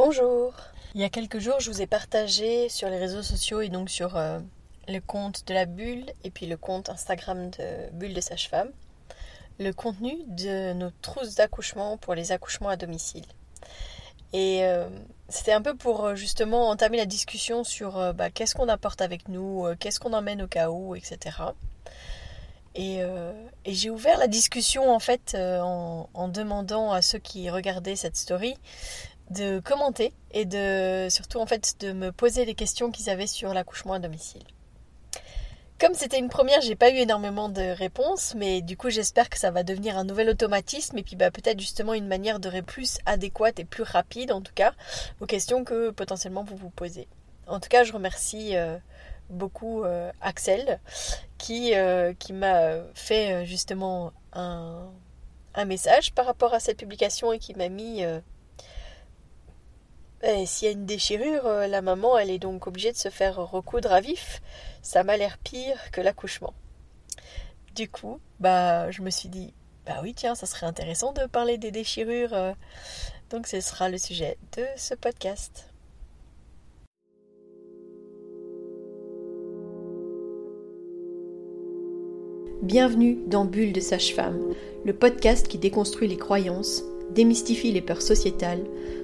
Bonjour Il y a quelques jours, je vous ai partagé sur les réseaux sociaux et donc sur euh, le compte de la Bulle et puis le compte Instagram de Bulle de Sage-Femme le contenu de nos trousses d'accouchement pour les accouchements à domicile. Et euh, c'était un peu pour euh, justement entamer la discussion sur bah, qu'est-ce qu'on apporte avec nous, qu'est-ce qu'on emmène au cas où, etc. Et, j'ai ouvert la discussion en fait en, en, demandant à ceux qui regardaient cette story de commenter et de surtout en fait de me poser les questions qu'ils avaient sur l'accouchement à domicile. Comme c'était une première, j'ai pas eu énormément de réponses, mais du coup j'espère que ça va devenir un nouvel automatisme et puis bah, peut-être justement une manière de répondre plus adéquate et plus rapide en tout cas aux questions que potentiellement vous vous posez. En tout cas, je remercie euh, beaucoup euh, Axel qui, euh, qui m'a fait justement un, un, message par rapport à cette publication et qui m'a mis s'il y a une déchirure, euh, la maman, elle est donc obligée de se faire recoudre à vif. Ça m'a l'air pire que l'accouchement. Du coup, bah, je me suis dit, bah oui, tiens, ça serait intéressant de parler des déchirures. Euh. Donc, ce sera le sujet de ce podcast. Bienvenue dans Bulle de Sage-Femme, le podcast qui déconstruit les croyances, démystifie les peurs sociétales,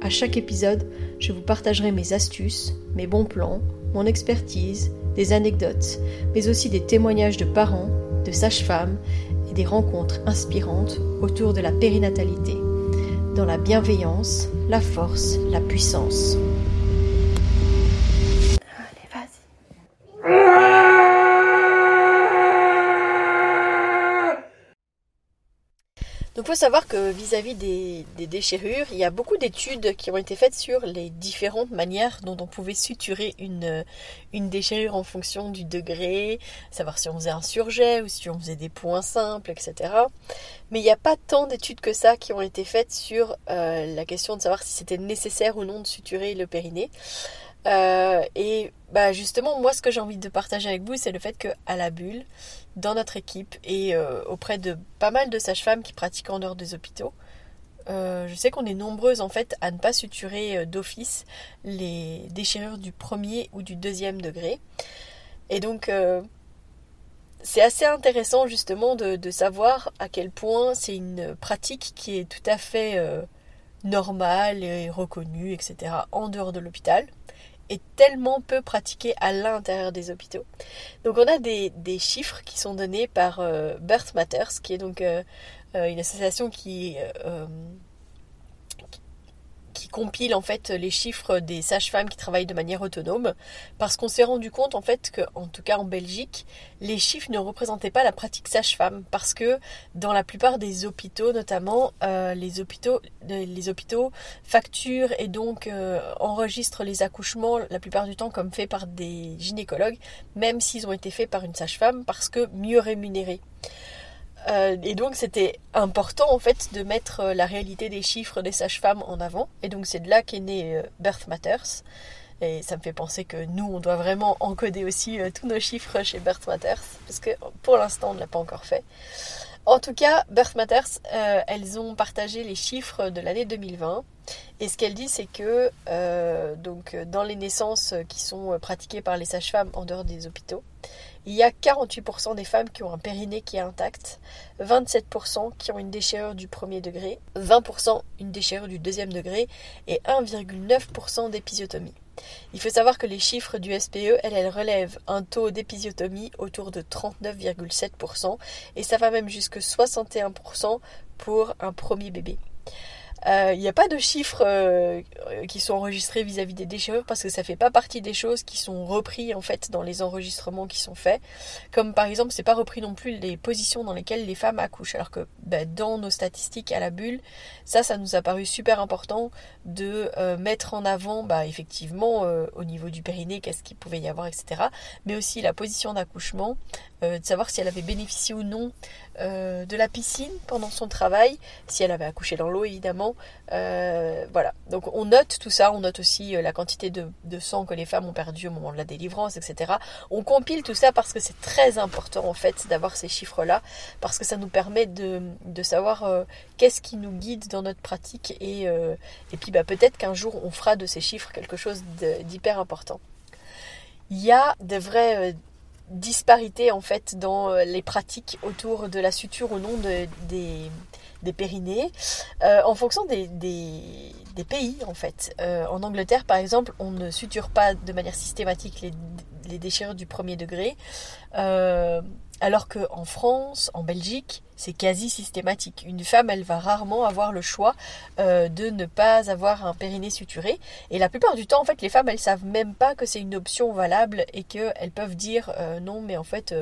À chaque épisode, je vous partagerai mes astuces, mes bons plans, mon expertise, des anecdotes, mais aussi des témoignages de parents, de sages-femmes et des rencontres inspirantes autour de la périnatalité, dans la bienveillance, la force, la puissance. Faut savoir que vis-à-vis des, déchirures, il y a beaucoup d'études qui ont été faites sur les différentes manières dont on pouvait suturer une, une déchirure en fonction du degré, savoir si on faisait un surjet ou si on faisait des points simples, etc. Mais il n'y a pas tant d'études que ça qui ont été faites sur euh, la question de savoir si c'était nécessaire ou non de suturer le périnée. Euh, et bah justement, moi, ce que j'ai envie de partager avec vous, c'est le fait que à la bulle, dans notre équipe et euh, auprès de pas mal de sages-femmes qui pratiquent en dehors des hôpitaux, euh, je sais qu'on est nombreuses en fait à ne pas suturer d'office les déchirures du premier ou du deuxième degré. Et donc, c'est assez intéressant justement de, savoir à quel point c'est une pratique qui est tout à fait normale et reconnue, etc., en dehors de l'hôpital est tellement peu pratiquée à l'intérieur des hôpitaux. Donc on a des, chiffres qui sont donnés par euh, Birth Matters, qui est donc euh, euh, une association qui qui compile en fait les chiffres des sages-femmes qui travaillent de manière autonome, parce qu'on s'est rendu compte en fait que, en tout cas en Belgique, les chiffres ne représentaient pas la pratique sage-femme, parce que dans la plupart des hôpitaux, notamment euh, les hôpitaux, les hôpitaux facturent et donc euh, enregistrent les accouchements la plupart du temps comme fait par des gynécologues, même s'ils ont été faits par une sage-femme, parce que mieux rémunérés. Euh, et donc c'était important en fait de mettre euh, la réalité des chiffres des sages-femmes en avant. Et donc c'est de là qu'est né euh, Birth Matters. Et ça me fait penser que nous, on doit vraiment encoder aussi tous nos chiffres chez Birth Matters, parce que pour l'instant, on ne l'a pas encore fait. En tout cas, Birth Matters, elles ont partagé les chiffres de l'année 2020. Et ce qu'elles disent, c'est que dans les naissances qui sont pratiquées par les sages-femmes en dehors des hôpitaux, il y a 48% des femmes qui ont un périnée qui est intact, 27% qui ont une déchirure du premier degré, 20% une déchirure du deuxième degré et 1,9% d'épisiotomie. Il faut savoir que les chiffres du SPE, elles, relèvent un taux d'épisiotomie autour de 39,7% et ça va même jusque 61% pour un premier bébé. Euh, il n'y a pas de chiffres euh, qui sont enregistrés vis-à-vis des déchirures parce que ça fait pas partie des choses qui sont repris en fait dans les enregistrements qui sont faits. Comme par exemple, c'est pas repris non plus les positions dans lesquelles les femmes accouchent. Alors que ben, dans nos statistiques à la bulle, ça, ça nous a paru super important de euh, mettre en avant, bah, effectivement, au niveau du périnée, qu'est-ce qu'il pouvait y avoir, etc. Mais aussi la position d'accouchement, de savoir si elle avait bénéficié ou non de la piscine pendant son travail, si elle avait accouché dans l'eau évidemment, euh, voilà, donc on note tout ça, on note aussi euh, la quantité de, sang que les femmes ont perdu au moment de la délivrance, etc. On compile tout ça parce que c'est très important en fait d'avoir ces chiffres-là, parce que ça nous permet de, savoir euh, qu'est-ce qui nous guide dans notre pratique et, et puis bah, peut-être qu'un jour on fera de ces chiffres quelque chose d'hyper important. Il y a de vraies disparités en fait dans les pratiques autour de la suture non de, des des périnées, euh, en fonction des, des, pays en fait. Euh, en Angleterre par exemple, on ne suture pas de manière systématique les, les déchirures du premier degré, euh, alors qu'en France, en Belgique, c'est quasi systématique. Une femme, elle va rarement avoir le choix de ne pas avoir un périnée suturé. Et la plupart du temps, en fait, les femmes, elles savent même pas que c'est une option valable et qu'elles peuvent dire non, mais en fait,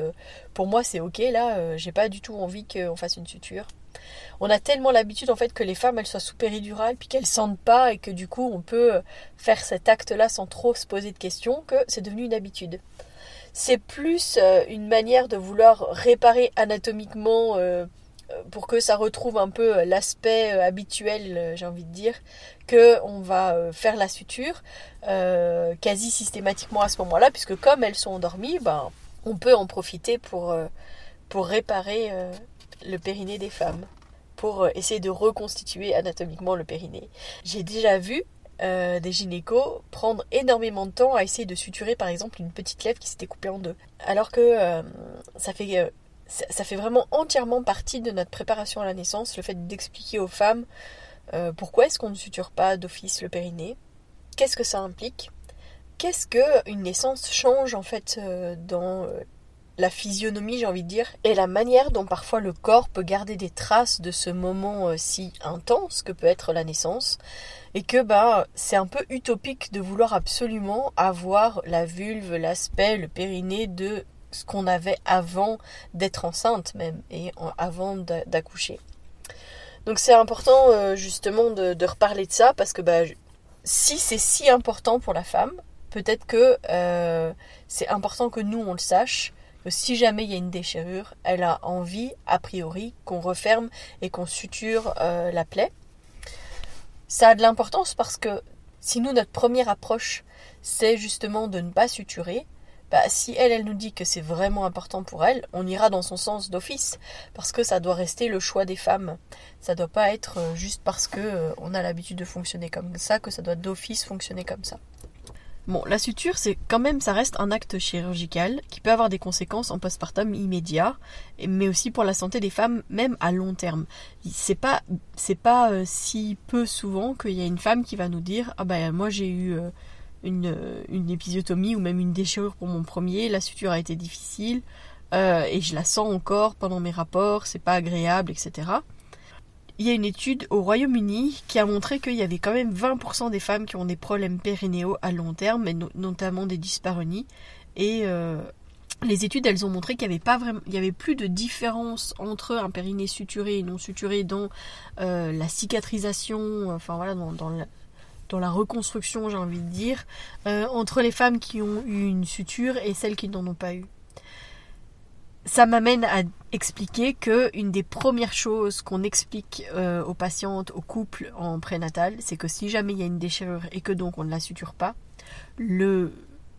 pour moi, c'est ok, là, j'ai pas du tout envie qu'on fasse une suture on a tellement l'habitude en fait que les femmes elles soient sous péridurale puis qu'elles sentent pas et que du coup on peut faire cet acte là sans trop se poser de questions que c'est devenu une habitude. C'est plus euh, une manière de vouloir réparer anatomiquement euh, euh, pour que ça retrouve un peu l'aspect habituel, j'ai envie de dire, que on va faire la suture quasi systématiquement à ce moment-là, puisque comme elles sont endormies, ben, on peut en profiter pour, pour réparer le périnée des femmes pour essayer de reconstituer anatomiquement le périnée. J'ai déjà vu euh, des gynécos prendre énormément de temps à essayer de suturer par exemple une petite lèvre qui s'était coupée en deux. Alors que euh, ça fait ça fait vraiment entièrement partie de notre préparation à la naissance, le fait d'expliquer aux femmes pourquoi est-ce qu'on ne suture pas d'office le périnée, qu'est-ce que ça implique, qu'est-ce que une naissance change en fait dans la physionomie, j'ai envie de dire, et la manière dont parfois le corps peut garder des traces de ce moment euh, si intense que peut être la naissance, et que bah c'est un peu utopique de vouloir absolument avoir la vulve, l'aspect, le périnée de ce qu'on avait avant d'être enceinte même et avant d'accoucher. Donc c'est important euh, justement de, reparler de ça parce que bah, si c'est si important pour la femme, peut-être que euh, c'est important que nous on le sache si jamais il y a une déchirure, elle a envie, a priori, qu'on referme et qu'on suture euh, la plaie. Ça a de l'importance parce que si nous, notre première approche, c'est justement de ne pas suturer, bah, si elle, elle nous dit que c'est vraiment important pour elle, on ira dans son sens d'office, parce que ça doit rester le choix des femmes. Ça doit pas être euh, juste parce que euh, on a l'habitude de fonctionner comme ça que ça doit d'office fonctionner comme ça. Bon, la suture, c'est quand même, ça reste un acte chirurgical qui peut avoir des conséquences en postpartum immédiat, mais aussi pour la santé des femmes, même à long terme. C'est pas, pas euh, si peu souvent qu'il y a une femme qui va nous dire, ah ben moi j'ai eu euh, une, une épisiotomie ou même une déchirure pour mon premier, la suture a été difficile euh, et je la sens encore pendant mes rapports, c'est pas agréable, etc il y a une étude au Royaume-Uni qui a montré qu'il y avait quand même 20% des femmes qui ont des problèmes périnéaux à long terme, mais notamment des dyspareunies. Et euh, les études, elles ont montré qu'il n'y avait pas vraiment, avait plus de différence entre un périnée suturé et non suturé dans euh, la cicatrisation, enfin voilà, dans, la, dans la reconstruction, j'ai envie de dire, euh, entre les femmes qui ont eu une suture et celles qui n'en ont pas eu ça m'amène à expliquer que une des premières choses qu'on explique euh, aux patientes, aux couples en prénatal, c'est que si jamais il y a une déchirure et que donc on ne la suture pas, le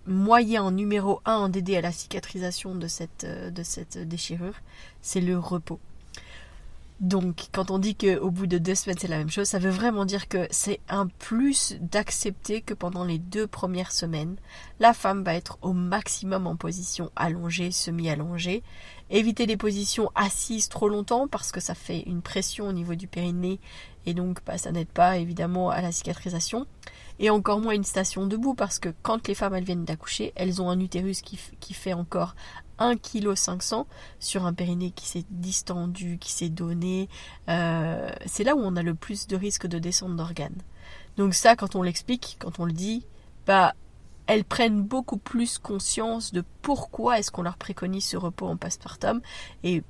moyen numéro un d'aider à la cicatrisation euh, de cette déchirure, c'est le repos. Donc, quand on dit qu'au bout de deux semaines c'est la même chose, ça veut vraiment dire que c'est un plus d'accepter que pendant les deux premières semaines, la femme va être au maximum en position allongée, semi-allongée. Éviter les positions assises trop longtemps parce que ça fait une pression au niveau du périnée et donc bah, ça n'aide pas évidemment à la cicatrisation. et encore moins une station debout parce que quand les femmes elles viennent d'accoucher, elles ont un utérus qui, qui fait encore 1,5 kg sur un périnée qui s'est distendu, qui s'est donné. Euh, c'est là où on a le plus de risque de descente d'organes. Donc ça, quand on l'explique, quand on le dit, bah elles prennent beaucoup plus conscience de pourquoi est-ce qu'on leur préconise ce repos en postpartum et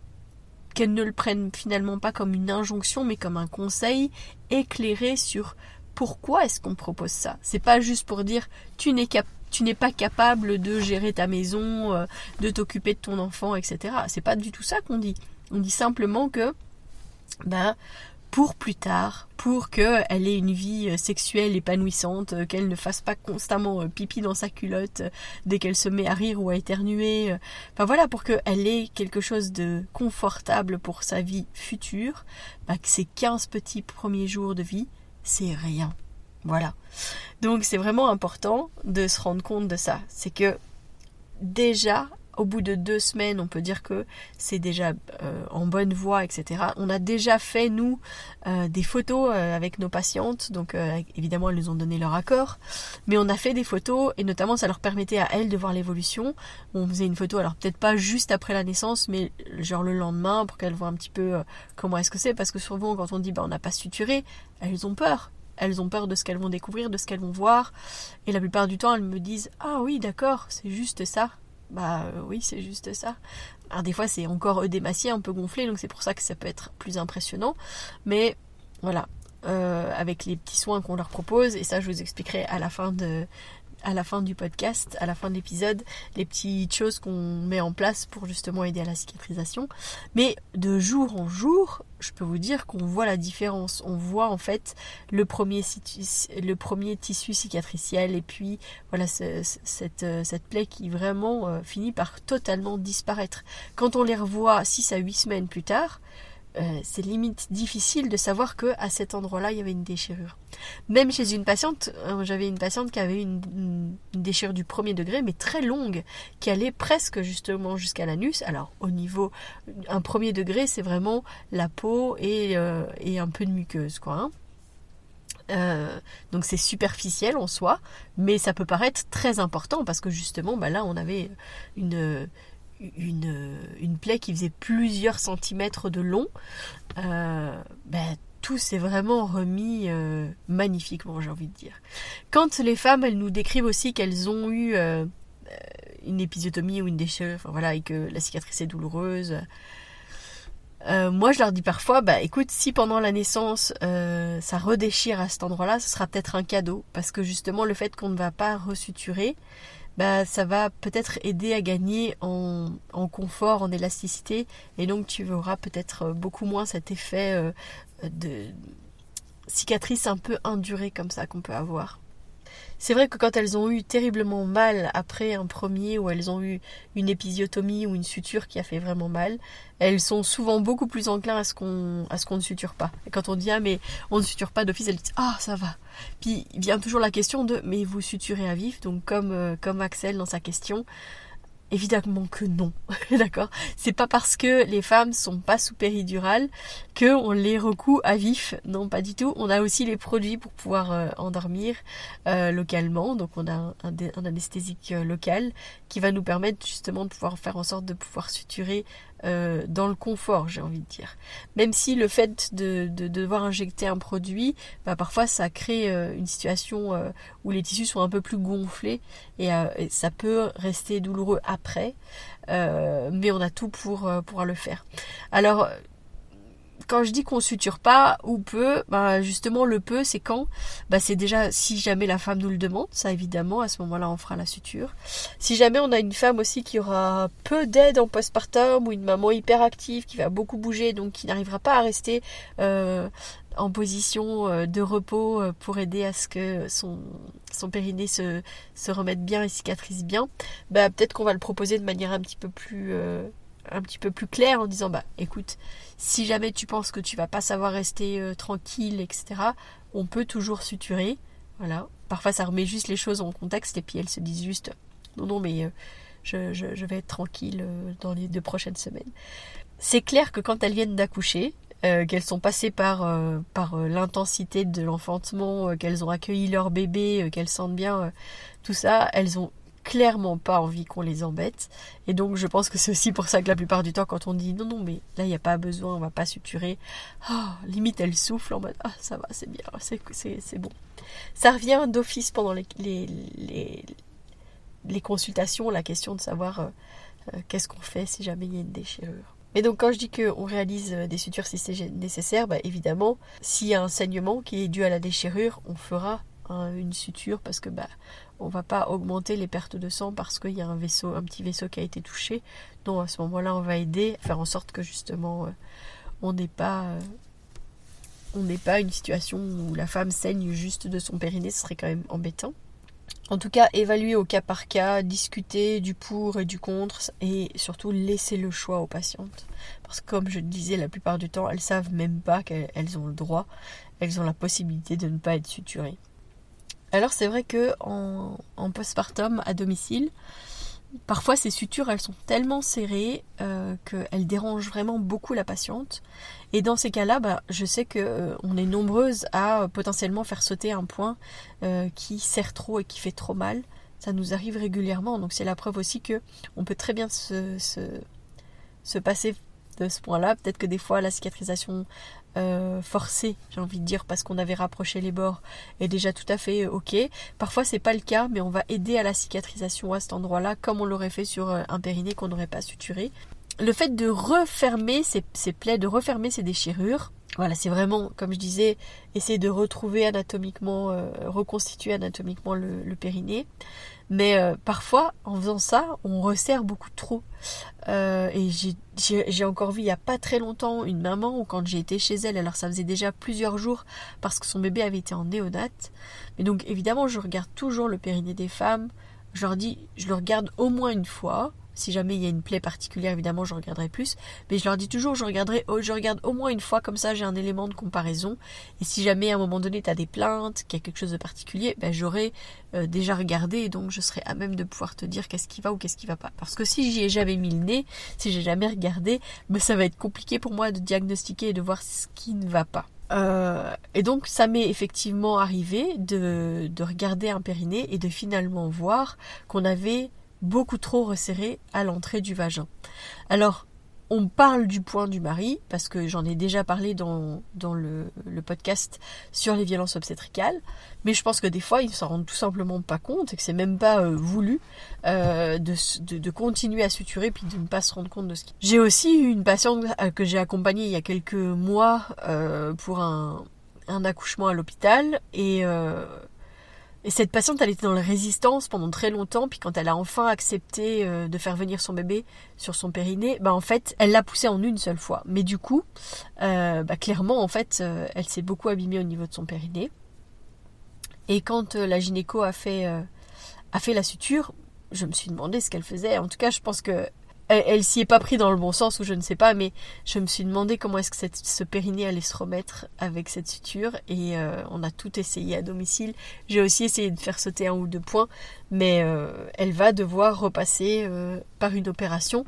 qu'elles ne le prennent finalement pas comme une injonction mais comme un conseil éclairé sur pourquoi est-ce qu'on propose ça. C'est pas juste pour dire tu n'es tu n'es pas capable de gérer ta maison, euh, de t'occuper de ton enfant, etc. C'est pas du tout ça qu'on dit. On dit simplement que ben pour plus tard, pour qu'elle ait une vie euh, sexuelle épanouissante, euh, qu'elle ne fasse pas constamment pipi dans sa culotte dès qu'elle se met à rire ou à éternuer. Enfin voilà, pour qu'elle ait quelque chose de confortable pour sa vie future, bah, que ces 15 petits premiers jours de vie, c'est rien. Voilà. Donc c'est vraiment important de se rendre compte de ça. C'est que déjà, au bout de deux semaines, on peut dire que c'est déjà euh, en bonne voie, etc. On a déjà fait, nous, euh, des photos euh, avec nos patientes. Donc, évidemment, elles nous ont donné leur accord. Mais on a fait des photos et notamment, ça leur permettait à elles de voir l'évolution. On faisait une photo, alors peut-être pas juste après la naissance, mais genre le lendemain pour qu'elles voient un petit peu comment est-ce que c'est. Parce que souvent, quand on dit bah, on n'a pas suturé, elles ont peur. Elles ont peur de ce qu'elles vont découvrir, de ce qu'elles vont voir. Et la plupart du temps, elles me disent Ah oui, d'accord, c'est juste ça. Bah euh, oui, c'est juste ça. Alors des fois c'est encore œdémacié, un peu gonflé, donc c'est pour ça que ça peut être plus impressionnant. Mais voilà, euh, avec les petits soins qu'on leur propose, et ça je vous expliquerai à la fin de, à la fin du podcast, à la fin de l'épisode, les petites choses qu'on met en place pour justement aider à la cicatrisation. Mais de jour en jour, je peux vous dire qu'on voit la différence. On voit en fait le premier, le premier tissu cicatriciel et puis voilà cette, euh, cette plaie qui vraiment euh, finit par totalement disparaître. Quand on les revoit 6 à 8 semaines plus tard, euh, c'est limite difficile de savoir que à cet endroit-là il y avait une déchirure. Même chez une patiente, euh, j'avais une patiente qui avait une, déchirure du premier degré, mais très longue, qui allait presque justement jusqu'à l'anus. Alors au niveau, un premier degré, c'est vraiment la peau et, euh, un peu de muqueuse, quoi. Hein. donc c'est superficiel en soi, mais ça peut paraître très important parce que justement, bah là, on avait une, une, une, plaie qui faisait plusieurs centimètres de long, euh, ben, tout s'est vraiment remis euh, magnifiquement, j'ai envie de dire. Quand les femmes, elles nous décrivent aussi qu'elles ont eu euh, une épisiotomie ou une déchirure, enfin voilà, et que la cicatrice est douloureuse. moi, je leur dis parfois, bah écoute, si pendant la naissance ça redéchire à cet endroit-là, ce sera peut-être un cadeau, parce que justement le fait qu'on ne va pas resuturer, bah, ça va peut-être aider à gagner en, confort, en élasticité, et donc tu auras peut-être beaucoup moins cet effet euh, de cicatrice un peu indurée comme ça qu'on peut avoir. C'est vrai que quand elles ont eu terriblement mal après un premier ou elles ont eu une épisiotomie ou une suture qui a fait vraiment mal, elles sont souvent beaucoup plus enclins à ce qu'on à ce qu'on ne suture pas. Et quand on dit ah mais on ne suture pas d'office, elles disent ah ça va. Puis vient toujours la question de mais vous suturez à vif? Donc comme euh, comme Axel dans sa question, Évidemment que non, d'accord. C'est pas parce que les femmes sont pas sous péridurale que on les recoue à vif. Non, pas du tout. On a aussi les produits pour pouvoir euh, endormir euh, localement. Donc on a un, un anesthésique euh, local qui va nous permettre justement de pouvoir faire en sorte de pouvoir suturer euh, dans le confort, j'ai envie de dire. Même si le fait de, devoir injecter un produit, bah, parfois ça crée euh, une situation euh, où les tissus sont un peu plus gonflés et, ça peut rester douloureux après, mais on a tout pour pouvoir le faire. Alors quand je dis qu'on suture pas ou peu, bah justement le peu c'est quand? Bah c'est déjà si jamais la femme nous le demande, ça évidemment à ce moment-là on fera la suture. Si jamais on a une femme aussi qui aura peu d'aide en postpartum ou une maman hyper active qui va beaucoup bouger donc qui n'arrivera pas à rester euh, en position euh, de repos euh, pour aider à ce que son, son périnée se, se remette bien et cicatrise bien, bah peut-être qu'on va le proposer de manière un petit peu plus un petit peu plus clair en disant bah écoute, si jamais tu penses que tu vas pas savoir rester euh, tranquille, etc., on peut toujours suturer. Voilà. Parfois ça remet juste les choses en contexte et puis elles se disent juste non non mais euh, je, je, vais être tranquille euh, dans les deux prochaines semaines. C'est clair que quand elles viennent d'accoucher, qu'elles sont passées par, par l'intensité de l'enfantement, qu'elles ont accueilli leur bébé, qu'elles sentent bien tout ça, elles ont clairement pas envie qu'on les embête. Et donc je pense que c'est aussi pour ça que la plupart du temps quand on dit non non mais là il n'y a pas besoin, on va pas suturer, oh, limite elle souffle en mode ah ça va c'est bien, c'est bon. Ça revient d'office pendant les, les, consultations, la question de savoir qu'est-ce qu'on fait si jamais il y a une déchirure. Et donc quand je dis qu'on réalise euh, des sutures si c'est nécessaire, bah, évidemment, s'il y a un saignement qui est dû à la déchirure, on fera une suture parce que bah on va pas augmenter les pertes de sang parce qu'il y a un petit vaisseau qui a été touché. Donc à ce moment-là, on va aider à faire en sorte que justement euh, on n'est pas euh, pas une situation où la femme saigne juste de son périnée, ce serait quand même embêtant. En tout cas, évaluer au cas par cas, discuter du pour et du contre et surtout laisser le choix aux patientes. Parce que comme je le disais, la plupart du temps, elles savent même pas qu'elles ont le droit, elles ont la possibilité de ne pas être suturées. Alors c'est vrai que en, postpartum à domicile, Parfois, ces sutures, elles sont tellement serrées euh, qu'elles dérangent vraiment beaucoup la patiente. Et dans ces cas-là, bah, je sais qu'on euh, est nombreuses à euh, potentiellement faire sauter un point qui serre trop et qui fait trop mal. Ça nous arrive régulièrement, donc c'est la preuve aussi que on peut très bien se passer de ce point-là. Peut-être que des fois la cicatrisation euh, forcé, j'ai envie de dire, parce qu'on avait rapproché les bords, est déjà tout à fait euh, ok. Parfois c'est pas le cas, mais on va aider à la cicatrisation à cet endroit-là, comme on l'aurait fait sur euh, un périnée qu'on n'aurait pas suturé. Le fait de refermer ces, plaies, de refermer ces déchirures, voilà, c'est vraiment, comme je disais, essayer de retrouver anatomiquement, reconstituer anatomiquement le périnée. Mais euh, parfois, en faisant ça, on resserre beaucoup trop. Euh, et j'ai encore vu il n'y a pas très longtemps une maman quand j'ai été chez elle, alors ça faisait déjà plusieurs jours parce que son bébé avait été en néonate. Mais donc évidemment, je regarde toujours le périnée des femmes. Je leur dis, je le regarde au moins une fois. Si jamais il y a une plaie particulière, évidemment, je regarderai plus. Mais je leur dis toujours, je regarderai, je regarde au moins une fois, comme ça j'ai un élément de comparaison. Et si jamais à un moment donné tu as des plaintes, qu'il y a quelque chose de particulier, ben, j'aurai euh, déjà regardé et donc je serai à même de pouvoir te dire qu'est-ce qui va ou qu'est-ce qui va pas. Parce que si j'y ai jamais mis le nez, si j'ai jamais regardé, ben, ça va être compliqué pour moi de diagnostiquer et de voir ce qui ne va pas. Euh, et donc ça m'est effectivement arrivé de, de regarder un périnée et de finalement voir qu'on avait beaucoup trop resserré à l'entrée du vagin. Alors, on parle du point du mari, parce que j'en ai déjà parlé dans, dans le, podcast sur les violences obstétricales, mais je pense que des fois, ils ne s'en rendent tout simplement pas compte et que c'est même pas euh, voulu euh, de, de, continuer à suturer puis de ne pas se rendre compte de ce qui. J'ai aussi eu une patiente euh, que j'ai accompagnée il y a quelques mois pour un, un accouchement à l'hôpital et et cette patiente, elle était dans la résistance pendant très longtemps, puis quand elle a enfin accepté euh, de faire venir son bébé sur son périnée, bah en fait, elle l'a poussé en une seule fois. Mais du coup, euh, bah clairement, en fait, euh, elle s'est beaucoup abîmée au niveau de son périnée. Et quand la gynéco a fait, a fait la suture, je me suis demandé ce qu'elle faisait. En tout cas, je pense que elle, s'y est pas pris dans le bon sens ou je ne sais pas, mais je me suis demandé comment est-ce que ce périnée allait se remettre avec cette suture et euh, on a tout essayé à domicile. J'ai aussi essayé de faire sauter un ou deux points, mais euh, elle va devoir repasser euh, par une opération.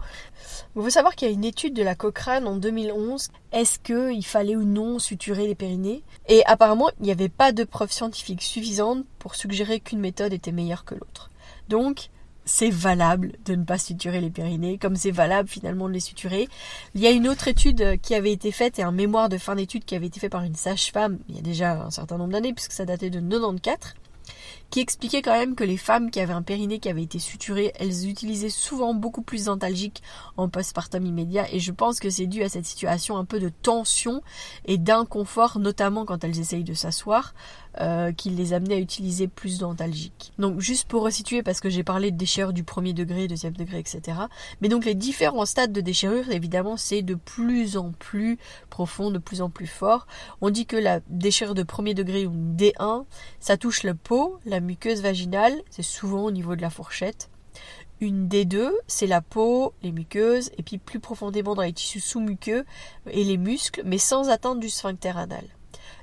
Il faut savoir qu'il y a une étude de la Cochrane en 2011. Est-ce qu'il fallait ou non suturer les périnées Et apparemment, il n'y avait pas de preuves scientifiques suffisantes pour suggérer qu'une méthode était meilleure que l'autre. Donc, c'est valable de ne pas suturer les périnées, comme c'est valable finalement de les suturer. Il y a une autre étude qui avait été faite et un mémoire de fin d'étude qui avait été fait par une sage-femme il y a déjà un certain nombre d'années, puisque ça datait de 94, qui expliquait quand même que les femmes qui avaient un périnée qui avait été suturé, elles utilisaient souvent beaucoup plus d'antalgiques en postpartum immédiat et je pense que c'est dû à cette situation un peu de tension et d'inconfort, notamment quand elles essayent de s'asseoir, euh, qui les amenait à utiliser plus d'antalgiques. Donc juste pour resituer, parce que j'ai parlé de déchirure du premier degré, deuxième degré, etc. Mais donc les différents stades de déchirure, évidemment, c'est de plus en plus profond, de plus en plus fort. On dit que la déchirure de premier degré ou D1, ça touche la peau, la muqueuse vaginale, c'est souvent au niveau de la fourchette. Une D2, c'est la peau, les muqueuses, et puis plus profondément dans les tissus sous-muqueux et les muscles, mais sans atteinte du sphincter anal.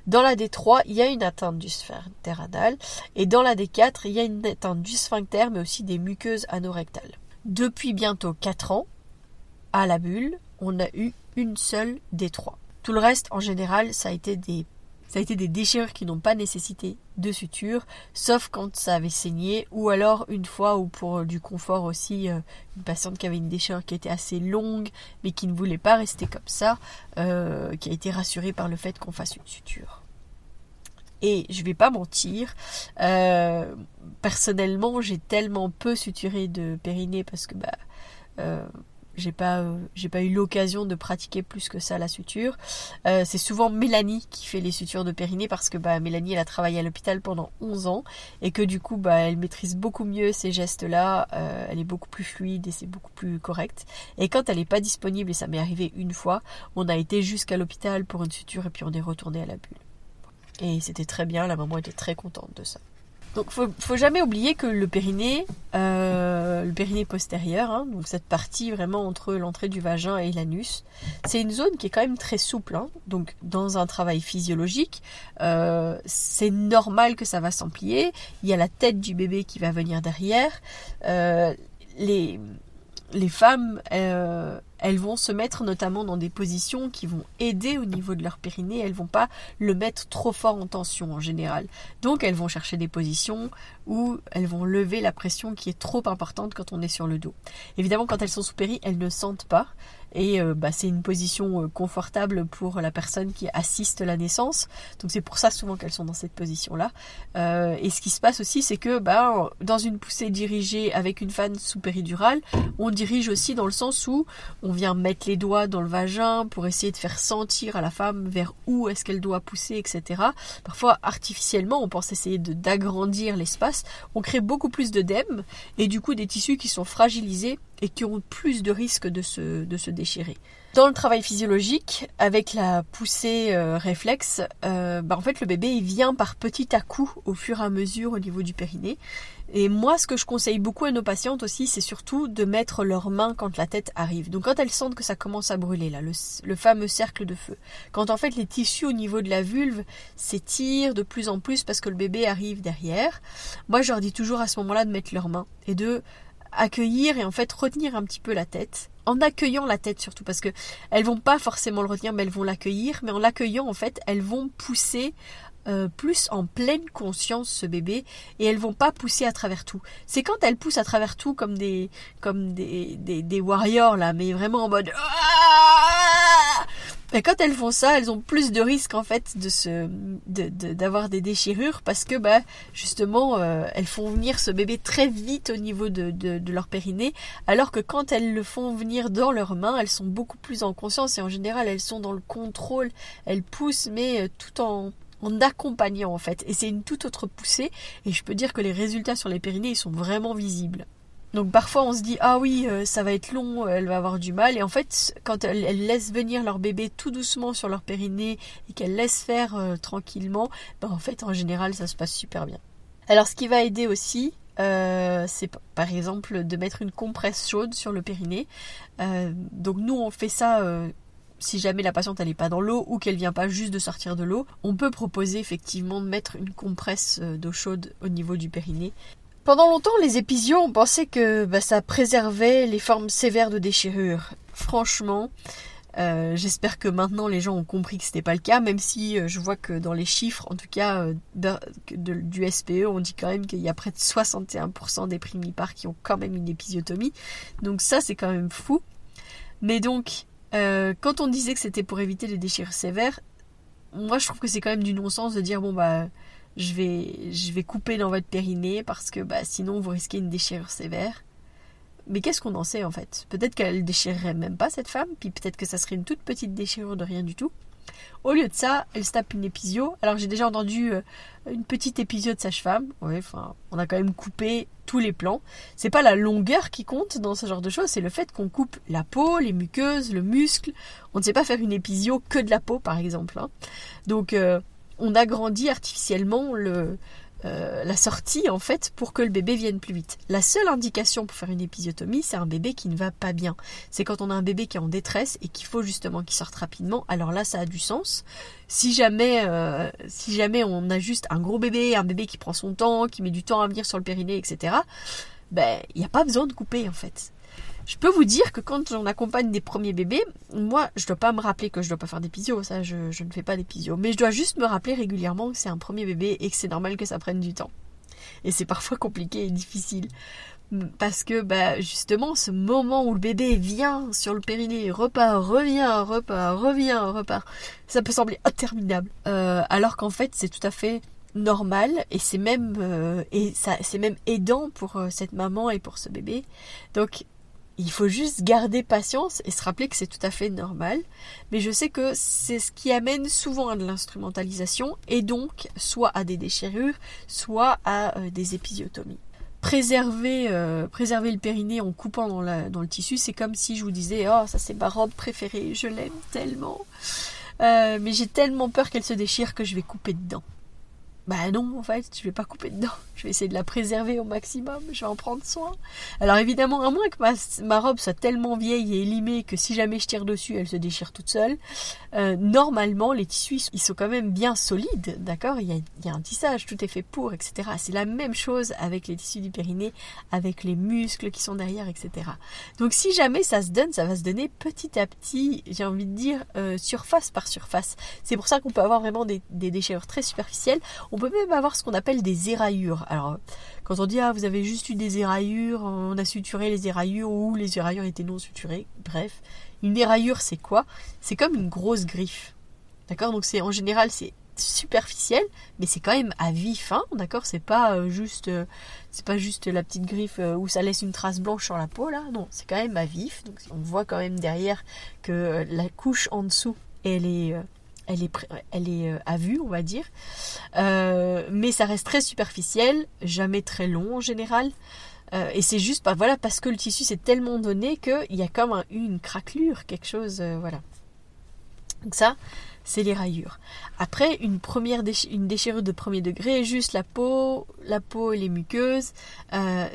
Dans la D3, il y a une atteinte du sphincter anal, et dans la D4, il y a une atteinte du sphincter, mais aussi des muqueuses anorectales. Depuis bientôt 4 ans, à la bulle, on a eu une seule D3 Tout le reste, en général, ça a été des ça a été des déchirures qui n'ont pas nécessité de suture, sauf quand ça avait saigné, ou alors une fois ou pour du confort aussi, euh, une patiente qui avait une déchirure qui était assez longue, mais qui ne voulait pas rester comme ça, euh, qui a été rassurée par le fait qu'on fasse une suture. Et je vais pas mentir, euh, personnellement, j'ai tellement peu suturé de périnée parce que bah j'ai pas euh, j'ai pas eu l'occasion de pratiquer plus que ça la suture. Euh, c'est souvent Mélanie qui fait les sutures de périnée parce que bah Mélanie elle a travaillé à l'hôpital pendant 11 ans et que du coup bah elle maîtrise beaucoup mieux ces gestes là, euh, elle est beaucoup plus fluide et c'est beaucoup plus correct. Et quand elle est pas disponible et ça m'est arrivé une fois, on a été jusqu'à l'hôpital pour une suture et puis on est retourné à la bulle. Et c'était très bien, la maman était très contente de ça. Donc faut, jamais oublier que le périnée, euh, le périnée postérieur, hein, donc cette partie vraiment entre l'entrée du vagin et l'anus, c'est une zone qui est quand même très souple. Hein. donc dans un travail physiologique, euh, c'est normal que ça va s'emplier. Il y a la tête du bébé qui va venir derrière. Euh, les femmes, euh, elles vont se mettre notamment dans des positions qui vont aider au niveau de leur périnée. Elles vont pas le mettre trop fort en tension en général. Donc elles vont chercher des positions où elles vont lever la pression qui est trop importante quand on est sur le dos. Évidemment, quand elles sont sous péri, elles ne sentent pas et euh, bah, c'est une position euh, confortable pour la personne qui assiste la naissance. Donc c'est pour ça souvent qu'elles sont dans cette position-là. Euh, et ce qui se passe aussi, c'est que bah, dans une poussée dirigée avec une fan sous péridurale, on dirige aussi dans le sens où on vient mettre les doigts dans le vagin pour essayer de faire sentir à la femme vers où est-ce qu'elle doit pousser, etc. Parfois artificiellement, on pense essayer d'agrandir l'espace. On crée beaucoup plus de et du coup des tissus qui sont fragilisés et qui ont plus de risques de se, de se déchirer. Dans le travail physiologique, avec la poussée euh, réflexe, euh, bah, en fait le bébé il vient par petit à coup au fur et à mesure au niveau du périnée. Et moi ce que je conseille beaucoup à nos patientes aussi, c'est surtout de mettre leurs mains quand la tête arrive. Donc quand elles sentent que ça commence à brûler, là, le, le fameux cercle de feu. Quand en fait les tissus au niveau de la vulve s'étirent de plus en plus parce que le bébé arrive derrière, moi je leur dis toujours à ce moment-là de mettre leurs mains et de accueillir et en fait retenir un petit peu la tête en accueillant la tête surtout parce que elles vont pas forcément le retenir mais elles vont l'accueillir mais en l'accueillant en fait elles vont pousser euh, plus en pleine conscience ce bébé et elles vont pas pousser à travers tout. C'est quand elles poussent à travers tout comme des comme des, des, des warriors là mais vraiment en mode et quand elles font ça, elles ont plus de risques en fait de se, d'avoir des déchirures parce que bah justement euh, elles font venir ce bébé très vite au niveau de, de, leur périnée, alors que quand elles le font venir dans leurs mains, elles sont beaucoup plus en conscience et en général elles sont dans le contrôle, elles poussent mais euh, tout en en accompagnant en fait. Et c'est une toute autre poussée et je peux dire que les résultats sur les périnées ils sont vraiment visibles. Donc parfois on se dit ah oui euh, ça va être long, euh, elle va avoir du mal et en fait quand elles, laissent venir leur bébé tout doucement sur leur périnée et qu'elles laissent faire euh, tranquillement, ben en fait en général ça se passe super bien. Alors ce qui va aider aussi c'est par exemple de mettre une compresse chaude sur le périnée. donc nous on fait ça si jamais la patiente n'est pas dans l'eau ou qu'elle vient pas juste de sortir de l'eau, on peut proposer effectivement de mettre une compresse d'eau chaude au niveau du périnée pendant longtemps, les épisios ont pensé que bah, ça préservait les formes sévères de déchirure. Franchement, euh, j'espère que maintenant les gens ont compris que c'était pas le cas, même si euh, je vois que dans les chiffres, en tout cas euh, du SPE, on dit quand même qu'il y a près de 61% des primipares qui ont quand même une épisiotomie. Donc ça, c'est quand même fou. Mais donc, quand on disait que c'était pour éviter les déchirures sévères, moi je trouve que c'est quand même du non-sens de dire bon bah je vais, je vais couper dans votre périnée parce que bah, sinon vous risquez une déchirure sévère. Mais qu'est-ce qu'on en sait en fait? Peut-être qu'elle déchirerait même pas cette femme, puis peut-être que ça serait une toute petite déchirure de rien du tout. Au lieu de ça, elle se tape une épisio. Alors j'ai déjà entendu euh, une petite épisio de sage-femme. Ouais, enfin, on a quand même coupé tous les plans. C'est pas la longueur qui compte dans ce genre de choses, c'est le fait qu'on coupe la peau, les muqueuses, le muscle. On ne sait pas faire une épisio que de la peau, par exemple. Hein. Donc euh, on agrandit artificiellement le, euh, la sortie en fait pour que le bébé vienne plus vite. La seule indication pour faire une épisiotomie, c'est un bébé qui ne va pas bien. C'est quand on a un bébé qui est en détresse et qu'il faut justement qu'il sorte rapidement. Alors là, ça a du sens. Si jamais, euh, si jamais on a juste un gros bébé, un bébé qui prend son temps, qui met du temps à venir sur le périnée, etc. Ben, il n'y a pas besoin de couper en fait. Je peux vous dire que quand on accompagne des premiers bébés, moi, je dois pas me rappeler que je dois pas faire d'épisio, ça, je, ne fais pas d'épisio. Mais je dois juste me rappeler régulièrement que c'est un premier bébé et que c'est normal que ça prenne du temps. Et c'est parfois compliqué et difficile. Parce que, bah, justement, ce moment où le bébé vient sur le périnée, repart, revient, repart, revient, repart, ça peut sembler interminable. Euh, alors qu'en fait, c'est tout à fait normal et c'est même euh, c'est même aidant pour euh, cette maman et pour ce bébé. Donc il faut juste garder patience et se rappeler que c'est tout à fait normal. Mais je sais que c'est ce qui amène souvent à de l'instrumentalisation et donc soit à des déchirures, soit à euh, des épisiotomies. Préserver, préserver le périnée en coupant dans, le tissu, c'est comme si je vous disais Oh, ça c'est ma robe préférée, je l'aime tellement. mais j'ai tellement peur qu'elle se déchire que je vais couper dedans. Bah non, en fait, je vais pas couper dedans. Je vais essayer de la préserver au maximum. Je vais en prendre soin. Alors évidemment, à moins que ma, robe soit tellement vieille et élimée que si jamais je tire dessus, elle se déchire toute seule. Euh, normalement, les tissus, ils sont quand même bien solides, d'accord? Il, y a un tissage, tout est fait pour, etc. C'est la même chose avec les tissus du périnée, avec les muscles qui sont derrière, etc. Donc si jamais ça se donne, ça va se donner petit à petit, j'ai envie de dire, euh, surface par surface. C'est pour ça qu'on peut avoir vraiment des, des déchirures très superficielles. Peut même avoir ce qu'on appelle des éraillures. Alors, quand on dit ah vous avez juste eu des éraillures, on a suturé les éraillures ou les éraillures étaient non suturées, bref, une éraillure c'est quoi? C'est comme une grosse griffe. D'accord? Donc c'est en général c'est superficiel, mais c'est quand même à vif, hein, d'accord? C'est pas euh, juste, euh, c'est pas juste la petite griffe euh, où ça laisse une trace blanche sur la peau là. Non, c'est quand même à vif. Donc on voit quand même derrière que la couche en dessous, elle est elle est, euh, à vue, on va dire. Euh, mais ça reste très superficiel, jamais très long en général. Euh, et c'est juste bah, voilà, parce que le tissu s'est tellement donné qu'il y a comme une craquelure, quelque chose. voilà. Donc ça, c'est les raillures. Après, une déchirure de premier degré, juste la peau, la peau et les muqueuses,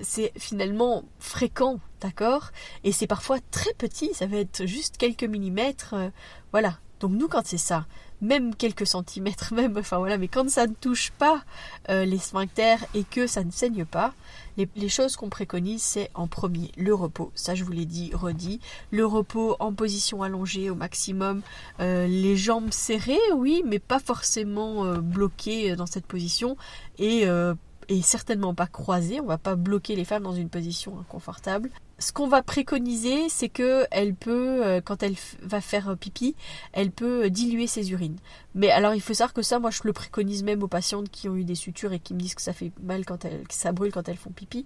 c'est finalement fréquent, d'accord? Et c'est parfois très petit, ça va être juste quelques millimètres, voilà. Donc nous, quand c'est ça, même quelques centimètres, même, enfin voilà, mais quand ça ne touche pas euh, les sphincters et que ça ne saigne pas, les, choses qu'on préconise, c'est en premier le repos. Ça, je vous l'ai dit, redit. Le repos en position allongée au maximum, euh, les jambes serrées, oui, mais pas forcément euh, bloquées dans cette position et et certainement pas croisées. On va pas bloquer les femmes dans une position inconfortable ce qu'on va préconiser, c'est que elle peut, euh, quand elle va faire pipi, elle peut diluer ses urines. Mais alors il faut savoir que ça, moi je le préconise même aux patientes qui ont eu des sutures et qui me disent que ça fait mal quand elles, que ça brûle quand elles font pipi.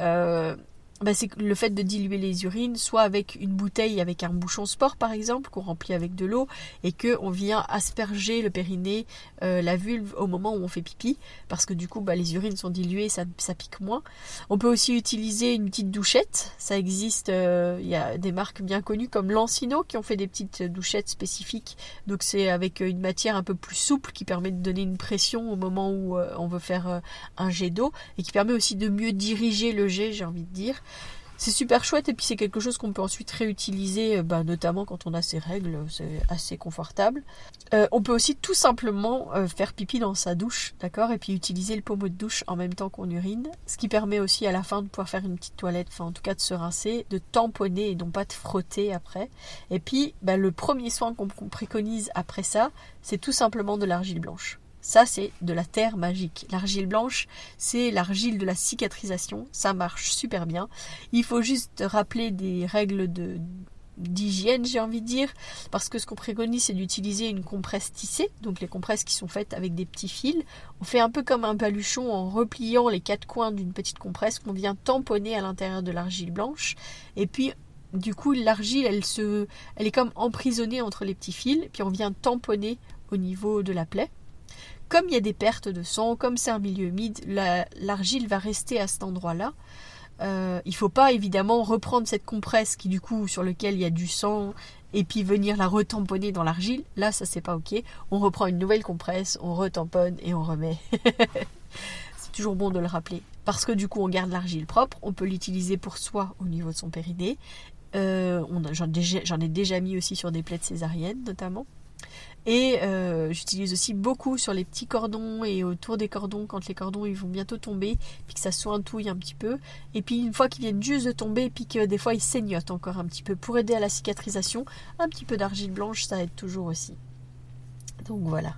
Euh, bah, c'est le fait de diluer les urines, soit avec une bouteille avec un bouchon sport par exemple, qu'on remplit avec de l'eau, et que on vient asperger le périnée, euh, la vulve au moment où on fait pipi, parce que du coup bah, les urines sont diluées, ça, ça pique moins. On peut aussi utiliser une petite douchette, ça existe, euh, il y a des marques bien connues comme Lancino qui ont fait des petites douchettes spécifiques, donc c'est avec une matière un peu plus souple qui permet de donner une pression au moment où euh, on veut faire un jet d'eau, et qui permet aussi de mieux diriger le jet, j'ai envie de dire. C'est super chouette et puis c'est quelque chose qu'on peut ensuite réutiliser, euh, bah, notamment quand on a ses règles, c'est assez confortable. Euh, on peut aussi tout simplement euh, faire pipi dans sa douche, d'accord, et puis utiliser le pommeau de douche en même temps qu'on urine, ce qui permet aussi à la fin de pouvoir faire une petite toilette, enfin en tout cas de se rincer, de tamponner et non pas de frotter après. Et puis bah, le premier soin qu'on préconise après ça, c'est tout simplement de l'argile blanche. Ça, c'est de la terre magique. L'argile blanche, c'est l'argile de la cicatrisation. Ça marche super bien. Il faut juste rappeler des règles d'hygiène, j'ai envie de dire, parce que ce qu'on préconise, c'est d'utiliser une compresse tissée, donc les compresses qui sont faites avec des petits fils. On fait un peu comme un baluchon en repliant les quatre coins d'une petite compresse qu'on vient tamponner à l'intérieur de l'argile blanche, et puis du coup l'argile, elle se, elle est comme emprisonnée entre les petits fils, puis on vient tamponner au niveau de la plaie comme il y a des pertes de sang, comme c'est un milieu humide, l'argile va rester à cet endroit-là. Euh, il ne faut pas évidemment reprendre cette compresse qui du coup sur lequel il y a du sang et puis venir la retamponner dans l'argile. Là, ça c'est pas ok. On reprend une nouvelle compresse, on retamponne et on remet. c'est toujours bon de le rappeler parce que du coup on garde l'argile propre. On peut l'utiliser pour soi au niveau de son périnée. Euh, J'en ai déjà mis aussi sur des plaies césariennes notamment. Et euh, j'utilise aussi beaucoup sur les petits cordons et autour des cordons quand les cordons ils vont bientôt tomber, puis que ça sointouille un petit peu. Et puis une fois qu'ils viennent juste de tomber, puis que des fois ils saignotent encore un petit peu pour aider à la cicatrisation, un petit peu d'argile blanche ça aide toujours aussi. Donc voilà.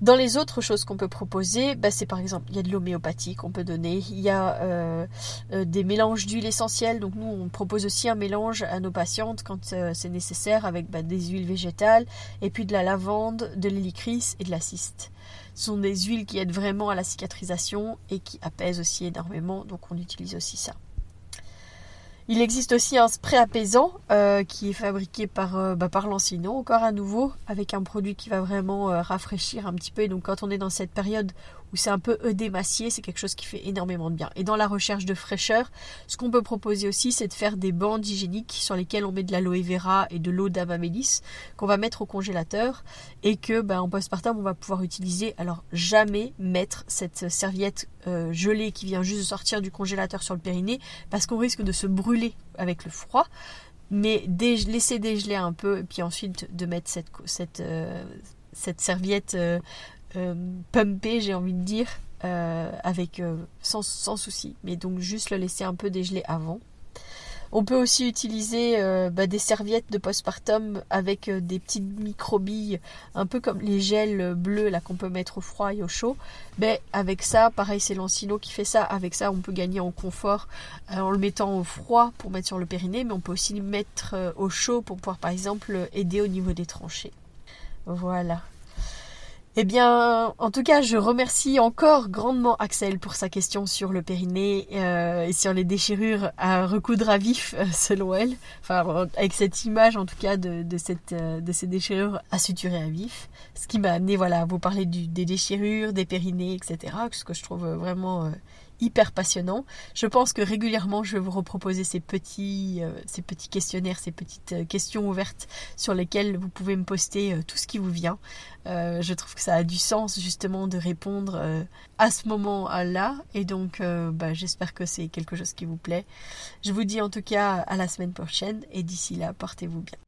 Dans les autres choses qu'on peut proposer, bah, c'est par exemple, il y a de l'homéopathie qu'on peut donner, il y a euh, euh, des mélanges d'huiles essentielles. Donc nous, on propose aussi un mélange à nos patientes quand euh, c'est nécessaire avec bah, des huiles végétales et puis de la lavande, de l'hélicris et de la cyste. Ce sont des huiles qui aident vraiment à la cicatrisation et qui apaisent aussi énormément, donc on utilise aussi ça. Il existe aussi un spray apaisant euh, qui est fabriqué par, euh, bah, encore à nouveau, avec un produit qui va vraiment euh, rafraîchir un petit peu. Et donc quand on est dans cette période où c'est un peu édémacié, c'est quelque chose qui fait énormément de bien. Et dans la recherche de fraîcheur, ce qu'on peut proposer aussi, c'est de faire des bandes hygiéniques sur lesquelles on met de l'aloe vera et de l'eau d'avamélis qu'on va mettre au congélateur et que ben, en postpartum on va pouvoir utiliser. Alors jamais mettre cette serviette euh, gelée qui vient juste de sortir du congélateur sur le périnée parce qu'on risque de se brûler avec le froid mais laisser dégeler un peu et puis ensuite de mettre cette, euh, serviette euh, euh, pumpé, j'ai envie de dire, euh, avec euh, sans, souci. Mais donc juste le laisser un peu dégeler avant. On peut aussi utiliser bah, des serviettes de postpartum avec des petites microbilles, un peu comme les gels bleus là qu'on peut mettre au froid et au chaud. Mais avec ça, pareil, c'est Lancino qui fait ça. Avec ça, on peut gagner en confort en le mettant au froid pour mettre sur le périnée, mais on peut aussi le mettre au chaud pour pouvoir, par exemple, aider au niveau des tranchées. Voilà. Eh bien, en tout cas, je remercie encore grandement Axel pour sa question sur le périnée euh, et sur les déchirures à recoudre à vif, euh, selon elle. Enfin, avec cette image, en tout cas, de, cette, euh, de ces déchirures à suturer à vif. Ce qui m'a amené, voilà, à vous parler des déchirures, des périnées, etc. Ce que je trouve vraiment hyper passionnant. Je pense que régulièrement, je vais vous reproposer ces petits, euh, ces petits questionnaires, ces petites euh, questions ouvertes sur lesquelles vous pouvez me poster euh, tout ce qui vous vient. je trouve que ça a du sens justement de répondre à ce moment-là. Et donc, bah, j'espère que c'est quelque chose qui vous plaît. Je vous dis en tout cas à la semaine prochaine et d'ici là, portez-vous bien.